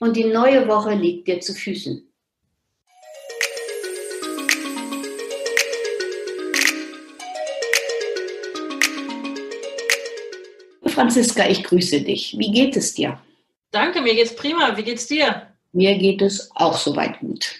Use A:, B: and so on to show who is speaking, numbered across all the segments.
A: Und die neue Woche liegt dir zu Füßen. Franziska, ich grüße dich. Wie geht es dir?
B: Danke, mir geht's prima. Wie geht's dir?
A: Mir geht es auch soweit gut.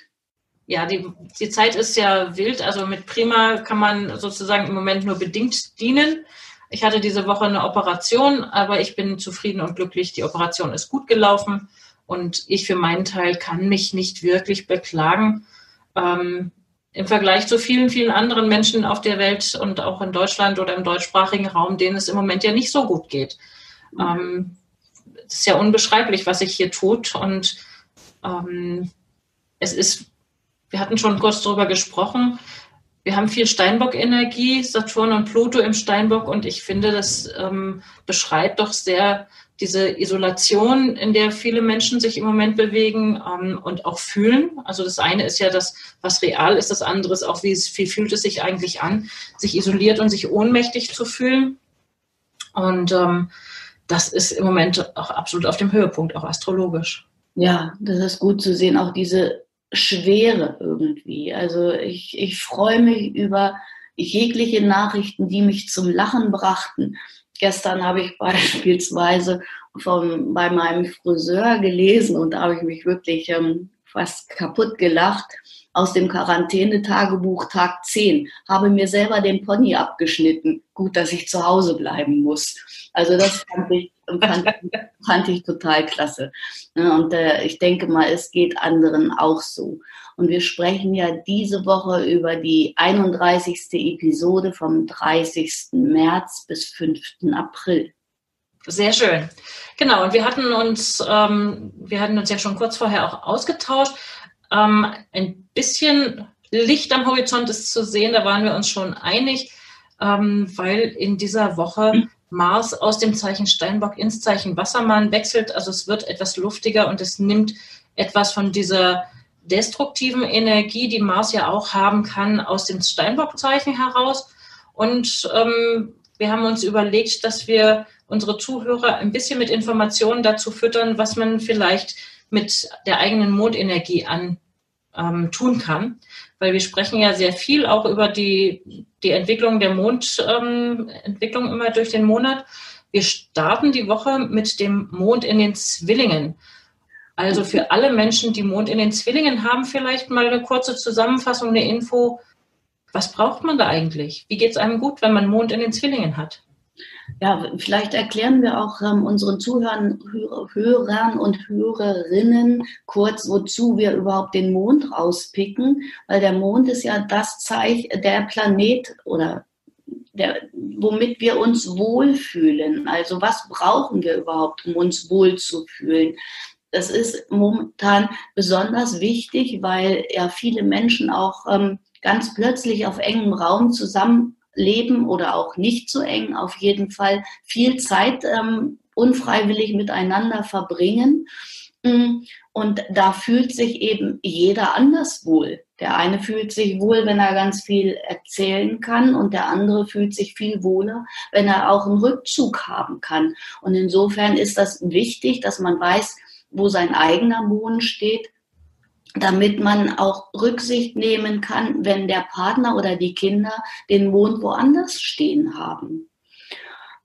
B: Ja, die, die Zeit ist ja wild. Also mit prima kann man sozusagen im Moment nur bedingt dienen. Ich hatte diese Woche eine Operation, aber ich bin zufrieden und glücklich. Die Operation ist gut gelaufen und ich für meinen Teil kann mich nicht wirklich beklagen. Ähm, im Vergleich zu vielen, vielen anderen Menschen auf der Welt und auch in Deutschland oder im deutschsprachigen Raum, denen es im Moment ja nicht so gut geht. Ähm, es ist ja unbeschreiblich, was sich hier tut. Und ähm, es ist, wir hatten schon kurz darüber gesprochen, wir haben viel Steinbock-Energie, Saturn und Pluto im Steinbock und ich finde, das ähm, beschreibt doch sehr diese Isolation, in der viele Menschen sich im Moment bewegen ähm, und auch fühlen. Also das eine ist ja das, was real ist, das andere ist auch, wie, es, wie fühlt es sich eigentlich an, sich isoliert und sich ohnmächtig zu fühlen. Und ähm, das ist im Moment auch absolut auf dem Höhepunkt, auch astrologisch.
A: Ja, das ist gut zu sehen, auch diese Schwere irgendwie. Also ich, ich freue mich über jegliche Nachrichten, die mich zum Lachen brachten. Gestern habe ich beispielsweise vom, bei meinem Friseur gelesen und da habe ich mich wirklich ähm, fast kaputt gelacht. Aus dem Quarantänetagebuch Tag 10 habe mir selber den Pony abgeschnitten. Gut, dass ich zu Hause bleiben muss. Also das fand ich, fand, fand ich total klasse. Und äh, ich denke mal, es geht anderen auch so. Und wir sprechen ja diese Woche über die 31. Episode vom 30. März bis 5. April.
B: Sehr schön. Genau, und wir hatten uns, ähm, wir hatten uns ja schon kurz vorher auch ausgetauscht. Ähm, ein bisschen Licht am Horizont ist zu sehen, da waren wir uns schon einig, ähm, weil in dieser Woche Mars aus dem Zeichen Steinbock ins Zeichen Wassermann wechselt. Also es wird etwas luftiger und es nimmt etwas von dieser destruktiven Energie, die Mars ja auch haben kann, aus dem Steinbock-Zeichen heraus. Und ähm, wir haben uns überlegt, dass wir unsere Zuhörer ein bisschen mit Informationen dazu füttern, was man vielleicht mit der eigenen Mondenergie an ähm, tun kann. Weil wir sprechen ja sehr viel auch über die, die Entwicklung der Mondentwicklung ähm, immer durch den Monat. Wir starten die Woche mit dem Mond in den Zwillingen. Also für alle Menschen, die Mond in den Zwillingen haben, vielleicht mal eine kurze Zusammenfassung, eine Info. Was braucht man da eigentlich? Wie geht es einem gut, wenn man Mond in den Zwillingen hat?
A: Ja, vielleicht erklären wir auch ähm, unseren Zuhörern Hörern und Hörerinnen kurz, wozu wir überhaupt den Mond rauspicken, weil der Mond ist ja das Zeichen, der Planet oder der, womit wir uns wohlfühlen. Also was brauchen wir überhaupt, um uns wohlzufühlen? Das ist momentan besonders wichtig, weil ja viele Menschen auch ähm, ganz plötzlich auf engem Raum zusammenleben oder auch nicht so eng, auf jeden Fall viel Zeit ähm, unfreiwillig miteinander verbringen. Mm, und da fühlt sich eben jeder anders wohl. Der eine fühlt sich wohl, wenn er ganz viel erzählen kann und der andere fühlt sich viel wohler, wenn er auch einen Rückzug haben kann. Und insofern ist das wichtig, dass man weiß, wo sein eigener Mond steht, damit man auch Rücksicht nehmen kann, wenn der Partner oder die Kinder den Mond woanders stehen haben.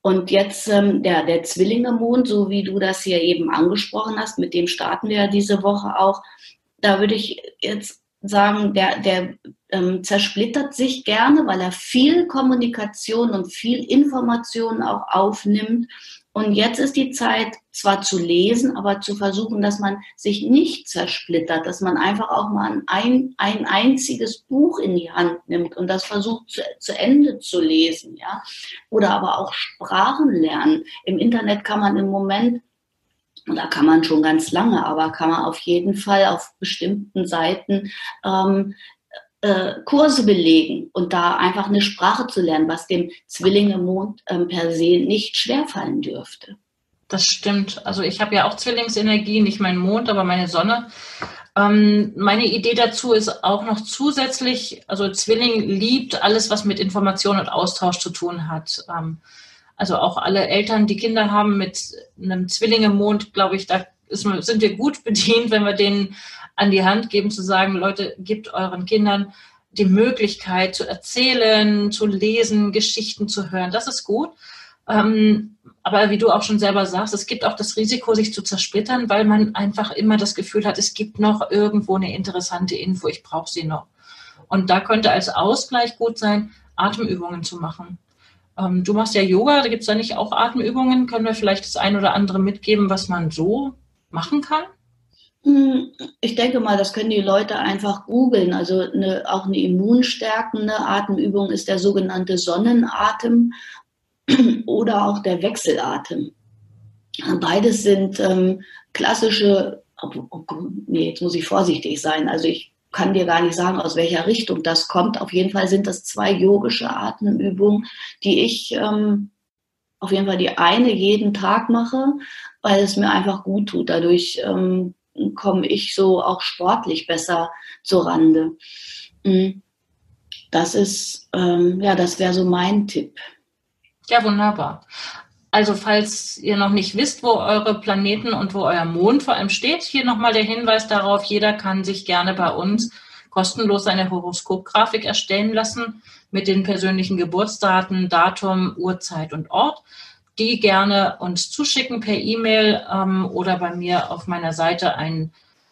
A: Und jetzt ähm, der, der Zwillinge-Mond, so wie du das hier eben angesprochen hast, mit dem starten wir ja diese Woche auch. Da würde ich jetzt sagen, der, der ähm, zersplittert sich gerne, weil er viel Kommunikation und viel Information auch aufnimmt und jetzt ist die Zeit, zwar zu lesen, aber zu versuchen, dass man sich nicht zersplittert, dass man einfach auch mal ein, ein einziges Buch in die Hand nimmt und das versucht zu, zu Ende zu lesen, ja. Oder aber auch Sprachen lernen. Im Internet kann man im Moment da kann man schon ganz lange, aber kann man auf jeden Fall auf bestimmten Seiten ähm, äh, Kurse belegen und da einfach eine Sprache zu lernen, was dem Zwillinge-Mond ähm, per se nicht schwerfallen dürfte.
B: Das stimmt. Also ich habe ja auch Zwillingsenergie, nicht mein Mond, aber meine Sonne. Ähm, meine Idee dazu ist auch noch zusätzlich, also Zwilling liebt alles, was mit Information und Austausch zu tun hat. Ähm, also auch alle Eltern, die Kinder haben mit einem Zwillinge-Mond, glaube ich, da ist, sind wir gut bedient, wenn wir denen an die Hand geben, zu sagen, Leute, gebt euren Kindern die Möglichkeit zu erzählen, zu lesen, Geschichten zu hören. Das ist gut. Ähm, aber wie du auch schon selber sagst, es gibt auch das Risiko, sich zu zersplittern, weil man einfach immer das Gefühl hat, es gibt noch irgendwo eine interessante Info, ich brauche sie noch. Und da könnte als Ausgleich gut sein, Atemübungen zu machen. Ähm, du machst ja Yoga, da gibt es da nicht auch Atemübungen. Können wir vielleicht das ein oder andere mitgeben, was man so machen kann?
A: Hm, ich denke mal, das können die Leute einfach googeln. Also eine, auch eine immunstärkende Atemübung ist der sogenannte Sonnenatem oder auch der Wechselatem. Beides sind ähm, klassische, nee, jetzt muss ich vorsichtig sein. Also ich kann dir gar nicht sagen, aus welcher Richtung das kommt. Auf jeden Fall sind das zwei yogische Atemübungen, die ich ähm, auf jeden Fall die eine jeden Tag mache, weil es mir einfach gut tut. Dadurch ähm, komme ich so auch sportlich besser zur Rande. Mm. Das ist, ähm, ja, das wäre so mein Tipp.
B: Ja, wunderbar. Also falls ihr noch nicht wisst, wo eure Planeten und wo euer Mond vor allem steht, hier nochmal der Hinweis darauf, jeder kann sich gerne bei uns kostenlos eine Horoskopgrafik erstellen lassen mit den persönlichen Geburtsdaten, Datum, Uhrzeit und Ort die gerne uns zuschicken per E-Mail ähm, oder bei mir auf meiner Seite ein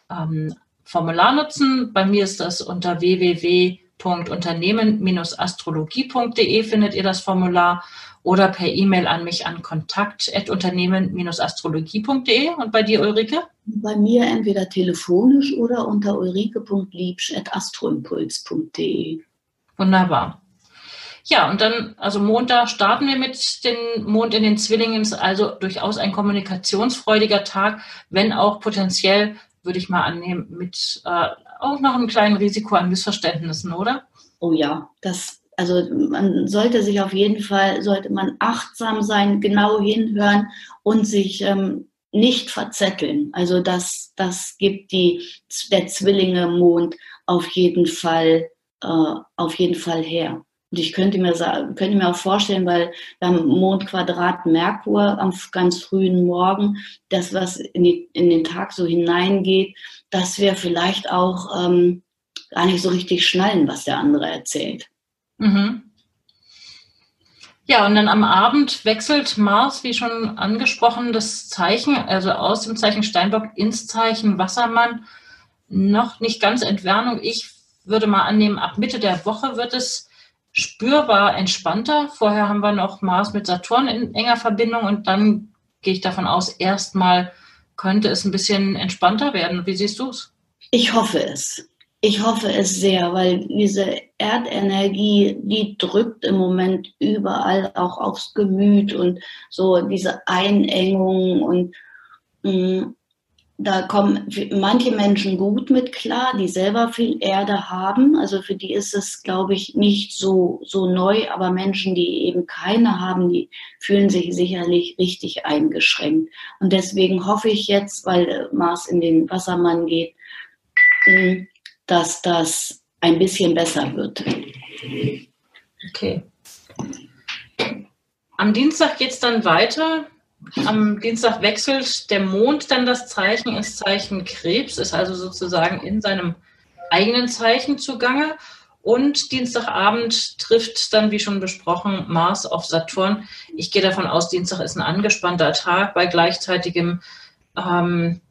B: ähm, Formular nutzen. Bei mir ist das unter www.unternehmen-astrologie.de findet ihr das Formular oder per E-Mail an mich an kontakt.unternehmen-astrologie.de. Und bei dir, Ulrike?
A: Bei mir entweder telefonisch oder unter ulrike.liebsch.astroimpuls.de.
B: Wunderbar. Ja, und dann, also Montag starten wir mit dem Mond in den Zwillingen, ist also durchaus ein kommunikationsfreudiger Tag, wenn auch potenziell, würde ich mal annehmen, mit äh, auch noch einem kleinen Risiko an Missverständnissen, oder?
A: Oh ja, das, also man sollte sich auf jeden Fall, sollte man achtsam sein, genau hinhören und sich ähm, nicht verzetteln. Also das, das gibt die, der Zwillinge Mond auf jeden Fall, äh, auf jeden Fall her. Und ich könnte mir, könnte mir auch vorstellen, weil beim Mondquadrat Merkur am ganz frühen Morgen, das, was in, die, in den Tag so hineingeht, dass wir vielleicht auch ähm, gar nicht so richtig schnallen, was der andere erzählt. Mhm.
B: Ja, und dann am Abend wechselt Mars, wie schon angesprochen, das Zeichen, also aus dem Zeichen Steinbock ins Zeichen Wassermann. Noch nicht ganz Entfernung. Ich würde mal annehmen, ab Mitte der Woche wird es spürbar entspannter. Vorher haben wir noch Mars mit Saturn in enger Verbindung und dann gehe ich davon aus, erstmal könnte es ein bisschen entspannter werden. Wie siehst du es?
A: Ich hoffe es. Ich hoffe es sehr, weil diese Erdenergie, die drückt im Moment überall auch aufs Gemüt und so diese Einengung und mh, mm, da kommen manche Menschen gut mit klar, die selber viel Erde haben. Also für die ist es, glaube ich, nicht so, so neu. Aber Menschen, die eben keine haben, die fühlen sich sicherlich richtig eingeschränkt. Und deswegen hoffe ich jetzt, weil Mars in den Wassermann geht, hm, dass das ein bisschen besser wird.
B: Okay. Am Dienstag geht es dann weiter am Dienstag wechselt der Mond dann das Zeichen ins Zeichen Krebs, ist also sozusagen in seinem eigenen Zeichen zugange. Und Dienstagabend trifft dann, wie schon besprochen, Mars auf Saturn. Ich gehe davon aus, Dienstag ist ein angespannter Tag bei gleichzeitigem. Ähm,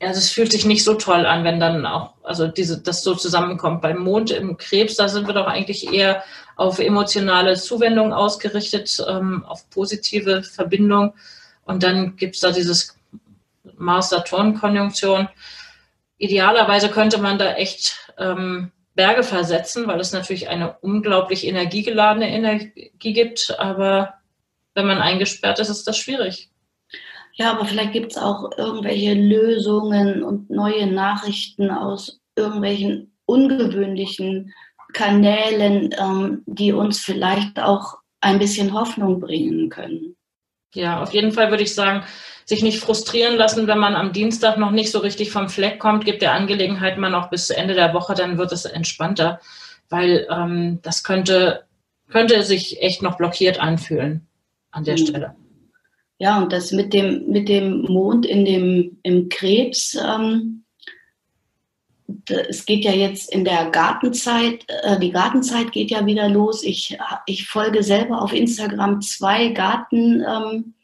B: also es fühlt sich nicht so toll an, wenn dann auch, also diese, das so zusammenkommt. Beim Mond im Krebs, da sind wir doch eigentlich eher auf emotionale Zuwendung ausgerichtet, ähm, auf positive Verbindung. Und dann gibt es da dieses Mars-Saturn-Konjunktion. Idealerweise könnte man da echt ähm, Berge versetzen, weil es natürlich eine unglaublich energiegeladene Energie gibt. Aber wenn man eingesperrt ist, ist das schwierig.
A: Ja, aber vielleicht gibt es auch irgendwelche Lösungen und neue Nachrichten aus irgendwelchen ungewöhnlichen Kanälen, ähm, die uns vielleicht auch ein bisschen Hoffnung bringen können.
B: Ja, auf jeden Fall würde ich sagen, sich nicht frustrieren lassen, wenn man am Dienstag noch nicht so richtig vom Fleck kommt, gibt der Angelegenheit mal noch bis Ende der Woche, dann wird es entspannter, weil ähm, das könnte, könnte sich echt noch blockiert anfühlen an der mhm. Stelle.
A: Ja, und das mit dem, mit dem Mond in dem, im Krebs, ähm, es geht ja jetzt in der Gartenzeit, äh, die Gartenzeit geht ja wieder los. Ich, ich folge selber auf Instagram zwei Garten, ähm,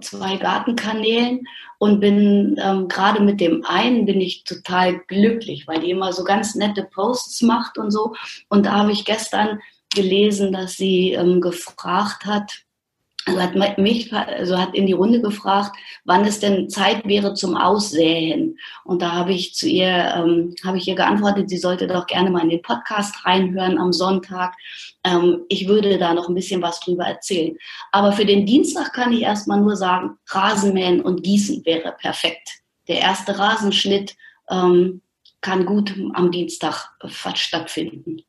A: zwei, Gartenkanälen und bin ähm, gerade mit dem einen bin ich total glücklich, weil die immer so ganz nette Posts macht und so. Und da habe ich gestern gelesen, dass sie ähm, gefragt hat, also hat mich, also hat in die Runde gefragt, wann es denn Zeit wäre zum Aussäen. Und da habe ich zu ihr, ähm, habe ich ihr geantwortet, sie sollte doch gerne mal in den Podcast reinhören am Sonntag. Ähm, ich würde da noch ein bisschen was drüber erzählen. Aber für den Dienstag kann ich erstmal nur sagen, Rasenmähen und Gießen wäre perfekt. Der erste Rasenschnitt ähm, kann gut am Dienstag stattfinden.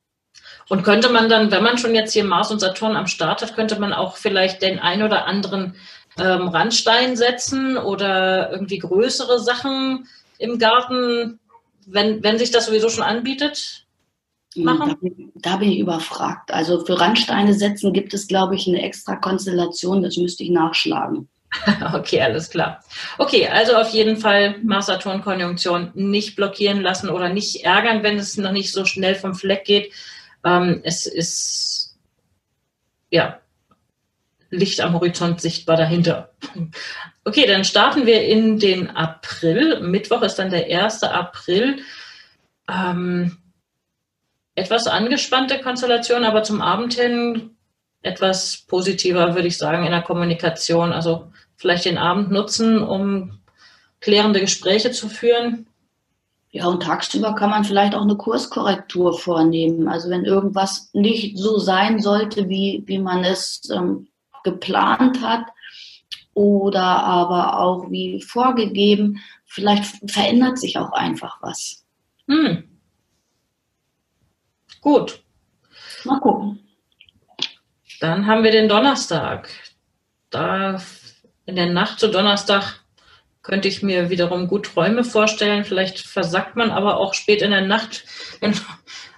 B: Und könnte man dann, wenn man schon jetzt hier Mars und Saturn am Start hat, könnte man auch vielleicht den ein oder anderen ähm, Randstein setzen oder irgendwie größere Sachen im Garten, wenn, wenn sich das sowieso schon anbietet?
A: Hm, machen? Da bin, da bin ich überfragt. Also für Randsteine setzen gibt es, glaube ich, eine extra Konstellation, das müsste ich nachschlagen.
B: Okay, alles klar. Okay, also auf jeden Fall Mars-Saturn-Konjunktion nicht blockieren lassen oder nicht ärgern, wenn es noch nicht so schnell vom Fleck geht. Ähm, es ist ja Licht am Horizont sichtbar dahinter. Okay, dann starten wir in den April. Mittwoch ist dann der 1. April. Ähm, etwas angespannte Konstellation, aber zum Abend hin etwas positiver, würde ich sagen, in der Kommunikation. Also vielleicht den Abend nutzen, um klärende Gespräche zu führen.
A: Ja, und tagsüber kann man vielleicht auch eine Kurskorrektur vornehmen. Also wenn irgendwas nicht so sein sollte, wie, wie man es ähm, geplant hat oder aber auch wie vorgegeben, vielleicht verändert sich auch einfach was. Hm.
B: Gut.
A: Mal gucken.
B: Dann haben wir den Donnerstag. Da in der Nacht zu Donnerstag könnte ich mir wiederum gut Träume vorstellen. Vielleicht versackt man aber auch spät in der Nacht.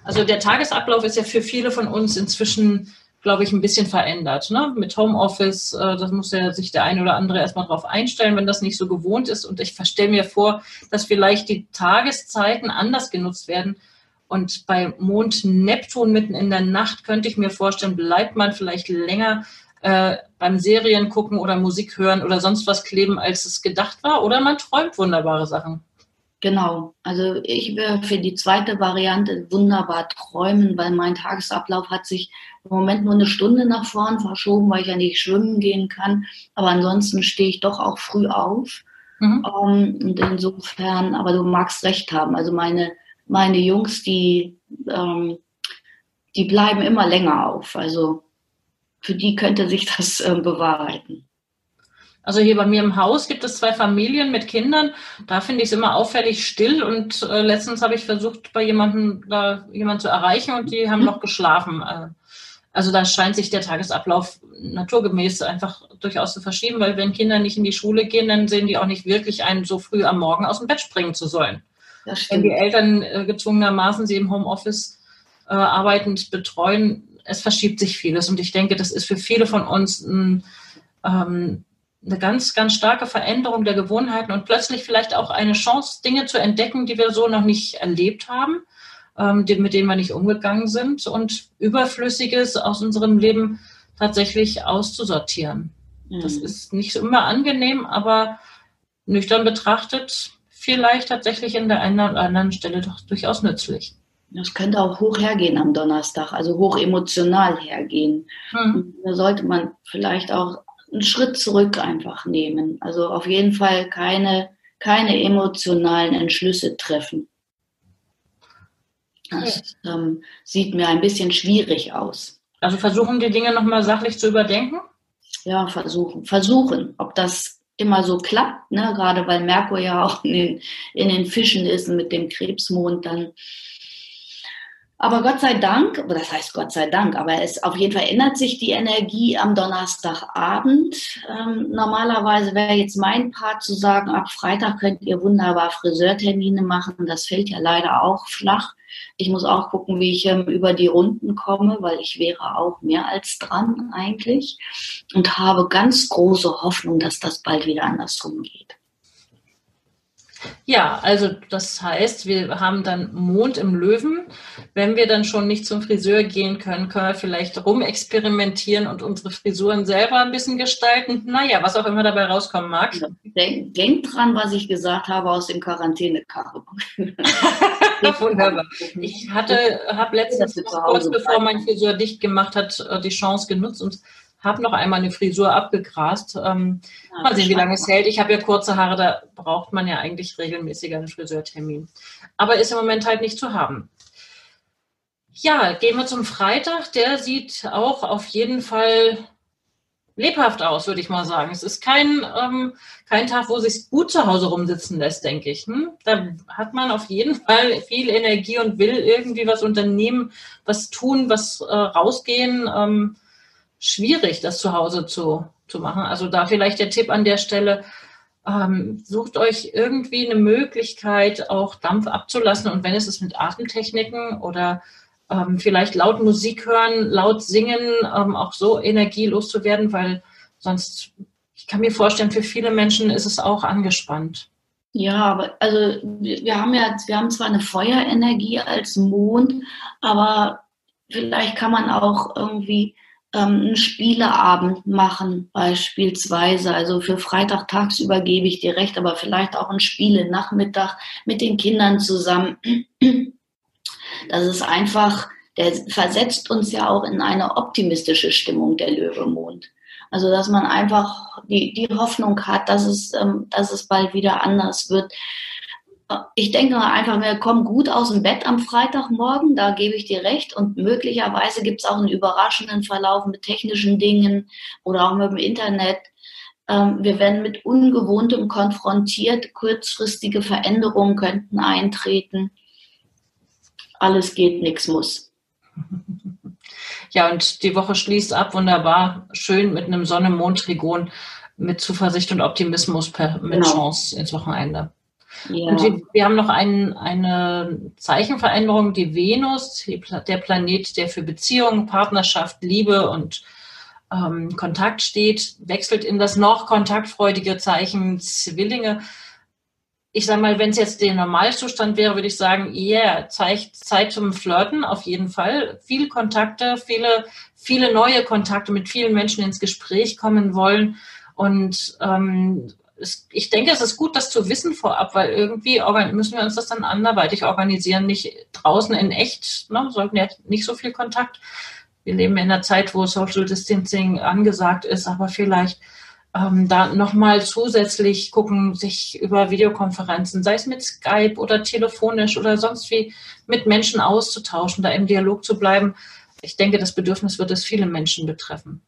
B: Also der Tagesablauf ist ja für viele von uns inzwischen, glaube ich, ein bisschen verändert. Ne? Mit Homeoffice, äh, das muss ja sich der eine oder andere erstmal drauf einstellen, wenn das nicht so gewohnt ist. Und ich stelle mir vor, dass vielleicht die Tageszeiten anders genutzt werden. Und bei Mond Neptun mitten in der Nacht könnte ich mir vorstellen, bleibt man vielleicht länger äh, beim Serien gucken oder Musik hören oder sonst was kleben, als es gedacht war. Oder man träumt wunderbare Sachen.
A: Genau, also ich wäre für die zweite Variante wunderbar träumen, weil mein Tagesablauf hat sich im Moment nur eine Stunde nach vorn verschoben, weil ich ja nicht schwimmen gehen kann. Aber ansonsten stehe ich doch auch früh auf. Mhm. Um, ähm, und insofern, aber du magst recht haben. Also meine, meine Jungs, die, ähm, die bleiben immer länger auf. Also für die könnte sich das äh, bewahrheiten.
B: Also hier bei mir im Haus gibt es zwei Familien mit Kindern. Da finde ich es immer auffällig still. Und äh, letztens habe ich versucht, bei jemandem da jemanden zu erreichen und die haben mhm. noch geschlafen. Äh, also da scheint sich der Tagesablauf naturgemäß einfach durchaus zu verschieben, weil wenn Kinder nicht in die Schule gehen, dann sehen die auch nicht wirklich ein, so früh am Morgen aus dem Bett springen zu sollen. Wenn die Eltern äh, gezwungenermaßen sie im Homeoffice äh, arbeitend betreuen, es verschiebt sich vieles. Und ich denke, das ist für viele von uns ein, ähm, eine ganz, ganz starke Veränderung der Gewohnheiten und plötzlich vielleicht auch eine Chance, Dinge zu entdecken, die wir so noch nicht erlebt haben, ähm, mit denen wir nicht umgegangen sind und Überflüssiges aus unserem Leben tatsächlich auszusortieren. Mhm. Das ist nicht immer angenehm, aber nüchtern betrachtet vielleicht tatsächlich in der einen oder anderen Stelle doch durchaus nützlich.
A: Das könnte auch hoch hergehen am Donnerstag, also hoch emotional hergehen. Hm. Da sollte man vielleicht auch einen Schritt zurück einfach nehmen. Also auf jeden Fall keine, keine emotionalen Entschlüsse treffen. Das ähm, sieht mir ein bisschen schwierig aus.
B: Also versuchen die Dinge nochmal sachlich zu überdenken?
A: Ja, versuchen. Versuchen. Ob das immer so klappt, ne? gerade weil Merkur ja auch in den, in den Fischen ist und mit dem Krebsmond dann aber Gott sei Dank, das heißt Gott sei Dank, aber es auf jeden Fall ändert sich die Energie am Donnerstagabend. Ähm, normalerweise wäre jetzt mein Part zu sagen, ab Freitag könnt ihr wunderbar Friseurtermine machen. Das fällt ja leider auch flach. Ich muss auch gucken, wie ich ähm, über die Runden komme, weil ich wäre auch mehr als dran eigentlich und habe ganz große Hoffnung, dass das bald wieder andersrum geht.
B: Ja, also das heißt, wir haben dann Mond im Löwen. Wenn wir dann schon nicht zum Friseur gehen können, können wir vielleicht rumexperimentieren und unsere Frisuren selber ein bisschen gestalten. Naja, was auch immer dabei rauskommen mag.
A: Denk, denk dran, was ich gesagt habe aus dem Quarantäne-Karo.
B: Wunderbar. Ich hatte, habe letztens kurz bevor mein Friseur dicht gemacht hat, äh, die Chance genutzt und habe noch einmal eine Frisur abgegrast. Ähm, ja, mal sehen, wie lange es hält. Ich habe ja kurze Haare, da braucht man ja eigentlich regelmäßiger einen Friseurtermin. Aber ist im Moment halt nicht zu haben. Ja, gehen wir zum Freitag. Der sieht auch auf jeden Fall lebhaft aus, würde ich mal sagen. Es ist kein, ähm, kein Tag, wo sich gut zu Hause rumsitzen lässt, denke ich. Hm? Da hat man auf jeden Fall viel Energie und will irgendwie was unternehmen, was tun, was äh, rausgehen. Ähm, schwierig, das zu Hause zu, zu machen. Also da vielleicht der Tipp an der Stelle, ähm, sucht euch irgendwie eine Möglichkeit, auch Dampf abzulassen. Und wenn es ist mit Atemtechniken oder ähm, vielleicht laut Musik hören, laut singen, ähm, auch so energielos zu werden, weil sonst, ich kann mir vorstellen, für viele Menschen ist es auch angespannt.
A: Ja, aber also wir haben ja, wir haben zwar eine Feuerenergie als Mond, aber vielleicht kann man auch irgendwie ähm, einen Spieleabend machen, beispielsweise. Also für Freitag tagsüber gebe ich dir recht, aber vielleicht auch ein Spiele-Nachmittag mit den Kindern zusammen. Das ist einfach, der versetzt uns ja auch in eine optimistische Stimmung, der Löwemond. Also, dass man einfach die, die Hoffnung hat, dass es, ähm, dass es bald wieder anders wird ich denke einfach, wir kommen gut aus dem Bett am Freitagmorgen, da gebe ich dir recht. Und möglicherweise gibt es auch einen überraschenden Verlauf mit technischen Dingen oder auch mit dem Internet. Ähm, wir werden mit Ungewohntem konfrontiert, kurzfristige Veränderungen könnten eintreten. Alles geht, nichts muss.
B: Ja, und die Woche schließt ab, wunderbar, schön mit einem Sonne-Mond-Trigon, mit Zuversicht und Optimismus per, mit genau. Chance ins Wochenende. Ja. Und wir, wir, haben noch ein, eine Zeichenveränderung, die Venus, die, der Planet, der für Beziehungen, Partnerschaft, Liebe und ähm, Kontakt steht, wechselt in das noch kontaktfreudige Zeichen Zwillinge. Ich sage mal, wenn es jetzt der Normalzustand wäre, würde ich sagen, yeah, Zeit, Zeit zum Flirten auf jeden Fall. Viele Kontakte, viele, viele neue Kontakte mit vielen Menschen ins Gespräch kommen wollen und ähm, es, ich denke, es ist gut, das zu wissen vorab, weil irgendwie müssen wir uns das dann anderweitig organisieren, nicht draußen in echt, ne, sollten ja nicht so viel Kontakt. Wir leben in einer Zeit, wo Social Distancing angesagt ist, aber vielleicht ähm, da nochmal zusätzlich gucken, sich über Videokonferenzen, sei es mit Skype oder telefonisch oder sonst wie, mit Menschen auszutauschen, da im Dialog zu bleiben. Ich denke, das Bedürfnis wird es viele Menschen betreffen.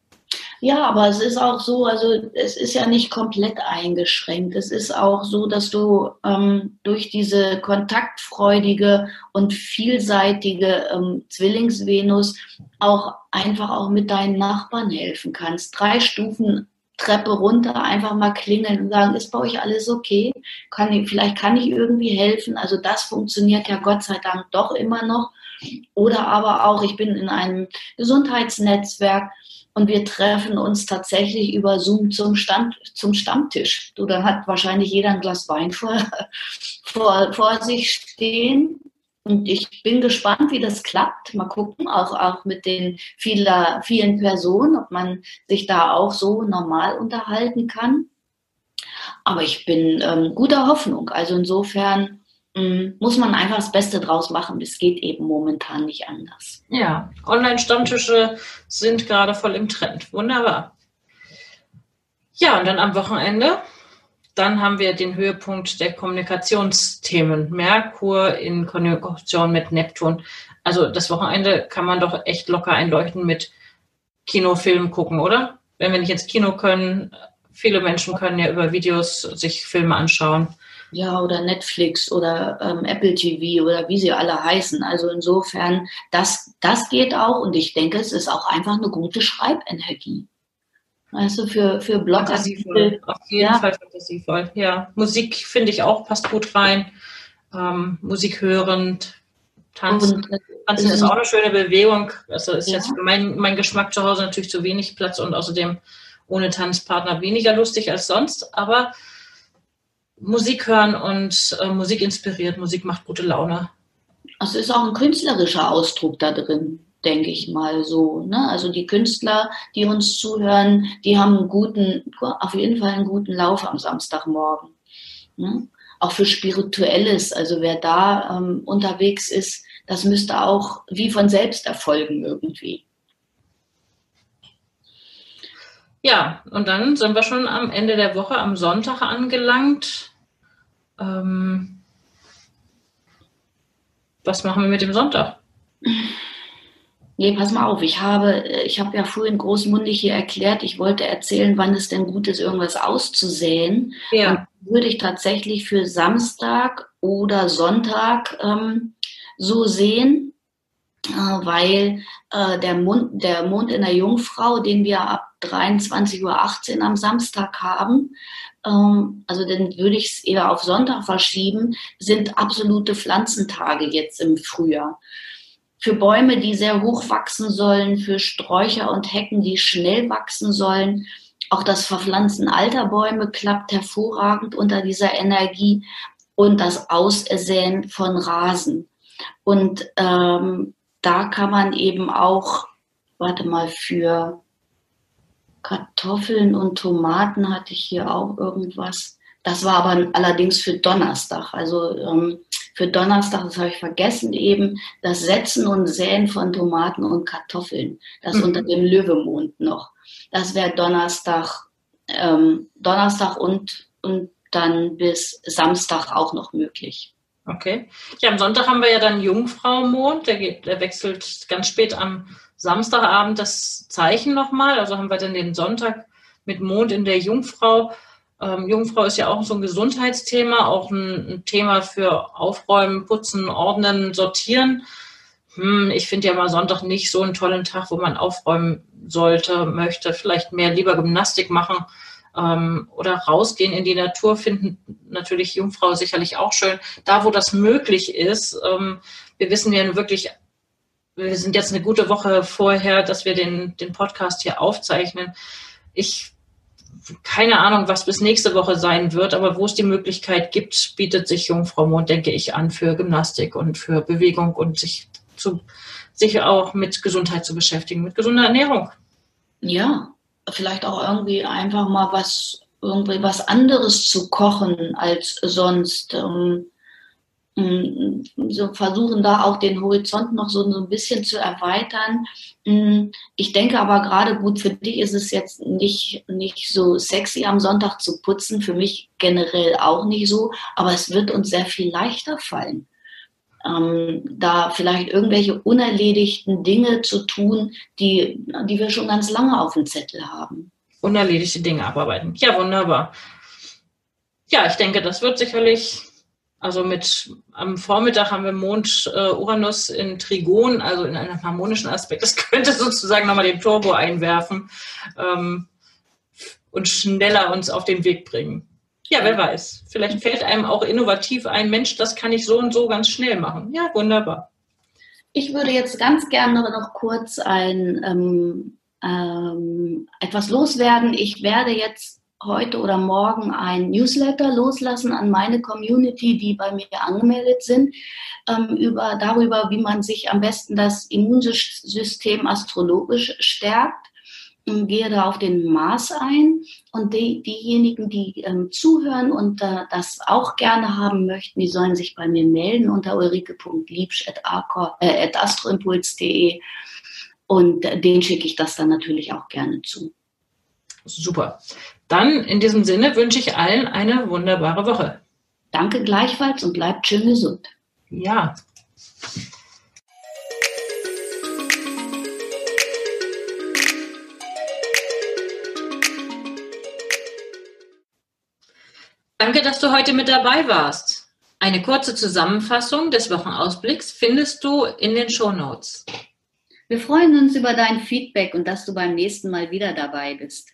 A: Ja, aber es ist auch so, also es ist ja nicht komplett eingeschränkt. Es ist auch so, dass du ähm, durch diese kontaktfreudige und vielseitige ähm, Zwillingsvenus auch einfach auch mit deinen Nachbarn helfen kannst. Drei Stufen Treppe runter, einfach mal klingeln und sagen, ist bei euch alles okay? Kann ich, vielleicht kann ich irgendwie helfen. Also das funktioniert ja Gott sei Dank doch immer noch. Oder aber auch, ich bin in einem Gesundheitsnetzwerk und wir treffen uns tatsächlich über Zoom zum, Stand, zum Stammtisch. Du, dann hat wahrscheinlich jeder ein Glas Wein vor, vor, vor sich stehen. Und ich bin gespannt, wie das klappt. Mal gucken, auch, auch mit den vieler, vielen Personen, ob man sich da auch so normal unterhalten kann. Aber ich bin ähm, guter Hoffnung. Also insofern muss man einfach das Beste draus machen. Das geht eben momentan nicht anders.
B: Ja, Online-Stammtische sind gerade voll im Trend. Wunderbar. Ja, und dann am Wochenende, dann haben wir den Höhepunkt der Kommunikationsthemen. Merkur in Konjunktion mit Neptun. Also das Wochenende kann man doch echt locker einleuchten mit Kinofilm gucken, oder? Wenn wir nicht ins Kino können, viele Menschen können ja über Videos sich Filme anschauen.
A: Ja, oder Netflix oder ähm, Apple TV oder wie sie alle heißen. Also insofern, das, das geht auch und ich denke, es ist auch einfach eine gute Schreibenergie. Weißt du, für, für Blogartikel.
B: Auf jeden ja. Fall fantasievoll. Ja, Musik finde ich auch passt gut rein. Ähm, Musik hörend, tanzen. Und, tanzen ist auch eine schöne Bewegung. Also ist ja. jetzt für mein, mein Geschmack zu Hause natürlich zu wenig Platz und außerdem ohne Tanzpartner weniger lustig als sonst. Aber Musik hören und äh, Musik inspiriert, Musik macht gute Laune.
A: Also ist auch ein künstlerischer Ausdruck da drin denke ich mal so. Ne? Also die Künstler, die uns zuhören, die haben einen guten, auf jeden Fall einen guten Lauf am Samstagmorgen. Ne? Auch für Spirituelles, also wer da ähm, unterwegs ist, das müsste auch wie von selbst erfolgen irgendwie.
B: Ja, und dann sind wir schon am Ende der Woche, am Sonntag angelangt. Ähm, was machen wir mit dem Sonntag?
A: Nee, pass mal auf, ich habe, äh, ich habe ja vorhin großmundig hier erklärt, ich wollte erzählen, wann es denn gut ist, irgendwas auszusäen. Ja. Und würde ich tatsächlich für Samstag oder Sonntag ähm, so sehen, äh, weil äh, der, Mond, der Mond in der Jungfrau, den wir ab 23.18 Uhr am Samstag haben, also dann würde ich es eher auf Sonntag verschieben, sind absolute Pflanzentage jetzt im Frühjahr für Bäume, die sehr hoch wachsen sollen, für Sträucher und Hecken, die schnell wachsen sollen. Auch das Verpflanzen alter Bäume klappt hervorragend unter dieser Energie und das Aussäen von Rasen. Und ähm, da kann man eben auch, warte mal, für Kartoffeln und Tomaten hatte ich hier auch irgendwas. Das war aber allerdings für Donnerstag. Also ähm, für Donnerstag, das habe ich vergessen eben, das Setzen und Säen von Tomaten und Kartoffeln. Das mhm. unter dem Löwemond noch. Das wäre Donnerstag, ähm, Donnerstag und, und dann bis Samstag auch noch möglich.
B: Okay. Ja, am Sonntag haben wir ja dann Jungfrau-Mond, der, geht, der wechselt ganz spät am Samstagabend das Zeichen nochmal. Also haben wir dann den Sonntag mit Mond in der Jungfrau. Ähm, Jungfrau ist ja auch so ein Gesundheitsthema, auch ein, ein Thema für Aufräumen, Putzen, Ordnen, Sortieren. Hm, ich finde ja mal Sonntag nicht so einen tollen Tag, wo man aufräumen sollte, möchte, vielleicht mehr lieber Gymnastik machen ähm, oder rausgehen in die Natur, finden natürlich Jungfrau sicherlich auch schön. Da, wo das möglich ist, ähm, wir wissen ja wirklich, wir sind jetzt eine gute Woche vorher, dass wir den, den Podcast hier aufzeichnen. Ich keine Ahnung, was bis nächste Woche sein wird, aber wo es die Möglichkeit gibt, bietet sich Jungfrau Mond, denke ich, an für Gymnastik und für Bewegung und sich zu, sich auch mit Gesundheit zu beschäftigen, mit gesunder Ernährung.
A: Ja, vielleicht auch irgendwie einfach mal was, irgendwie was anderes zu kochen als sonst. Ähm, so versuchen da auch den Horizont noch so, so ein bisschen zu erweitern. Mm, ich denke aber gerade gut, für dich ist es jetzt nicht, nicht so sexy am Sonntag zu putzen, für mich generell auch nicht so, aber es wird uns sehr viel leichter fallen. Ähm, da vielleicht irgendwelche unerledigten Dinge zu tun, die, die wir schon ganz lange auf dem Zettel haben.
B: Unerledigte Dinge abarbeiten. Ja, wunderbar. Ja, ich denke, das wird sicherlich also mit am Vormittag haben wir Mond äh, Uranus in Trigon, also in einem harmonischen Aspekt. Das könnte sozusagen nochmal den Turbo einwerfen ähm, und schneller uns auf den Weg bringen. Ja, wer weiß. Vielleicht fällt einem auch innovativ ein, Mensch, das kann ich so und so ganz schnell machen. Ja, wunderbar.
A: Ich würde jetzt ganz gerne noch kurz ein ähm, ähm, etwas loswerden. Ich werde jetzt heute oder morgen ein Newsletter loslassen an meine Community, die bei mir angemeldet sind, ähm, über, darüber, wie man sich am besten das Immunsystem astrologisch stärkt. Und gehe da auf den Mars ein und die, diejenigen, die ähm, zuhören und äh, das auch gerne haben möchten, die sollen sich bei mir melden unter ulrike.liebsch.astroimpuls.de und äh, denen schicke ich das dann natürlich auch gerne zu.
B: Super. Dann in diesem Sinne wünsche ich allen eine wunderbare Woche.
A: Danke gleichfalls und bleibt schön gesund.
B: Ja. Danke, dass du heute mit dabei warst. Eine kurze Zusammenfassung des Wochenausblicks findest du in den Show Notes.
A: Wir freuen uns über dein Feedback und dass du beim nächsten Mal wieder dabei bist.